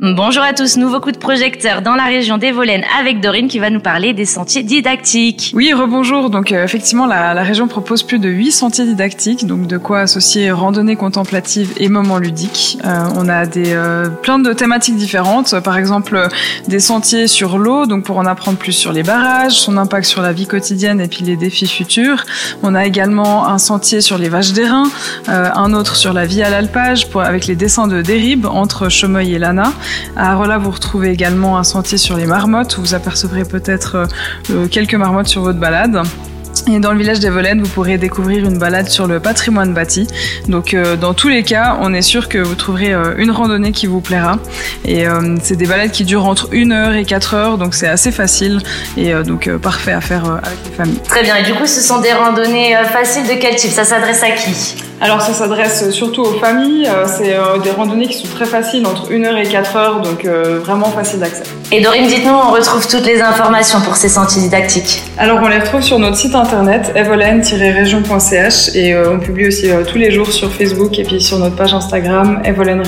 Bonjour à tous, nouveau coup de projecteur dans la région des Volaines avec Dorine qui va nous parler des sentiers didactiques. Oui, rebonjour. Donc euh, effectivement, la, la, région propose plus de 8 sentiers didactiques, donc de quoi associer randonnée contemplative et moments ludiques. Euh, on a des euh, plein de thématiques différentes, par exemple des sentiers sur l'eau, donc pour en apprendre plus sur les barrages, son impact sur la vie quotidienne et puis les défis futurs. On a également un sentier sur les vaches d'airain, un autre sur la vie à l'alpage pour avec les dessins de déribes entre Chemeuil et Lana. À Arola, vous retrouvez également un sentier sur les marmottes. Vous apercevrez peut-être euh, quelques marmottes sur votre balade. Et dans le village des Volaines, vous pourrez découvrir une balade sur le patrimoine bâti. Donc euh, dans tous les cas, on est sûr que vous trouverez une randonnée qui vous plaira. Et c'est des balades qui durent entre 1 heure et 4 heures, donc c'est assez facile et donc parfait à faire avec les familles. Très bien, et du coup ce sont des randonnées faciles de quel type? Ça s'adresse à qui? Alors ça s'adresse surtout aux familles, euh, c'est euh, des randonnées qui sont très faciles, entre 1 heure et 4 heures, donc euh, vraiment facile d'accès. Et Dorine, dites-nous, on retrouve toutes les informations pour ces sentiers didactiques Alors on les retrouve sur notre site internet et on publie aussi tous les jours sur Facebook et puis sur notre page Instagram evolen